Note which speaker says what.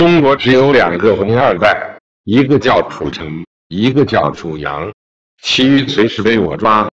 Speaker 1: 中国只有两个红二代一个叫楚成一个叫楚阳其余随时被我抓。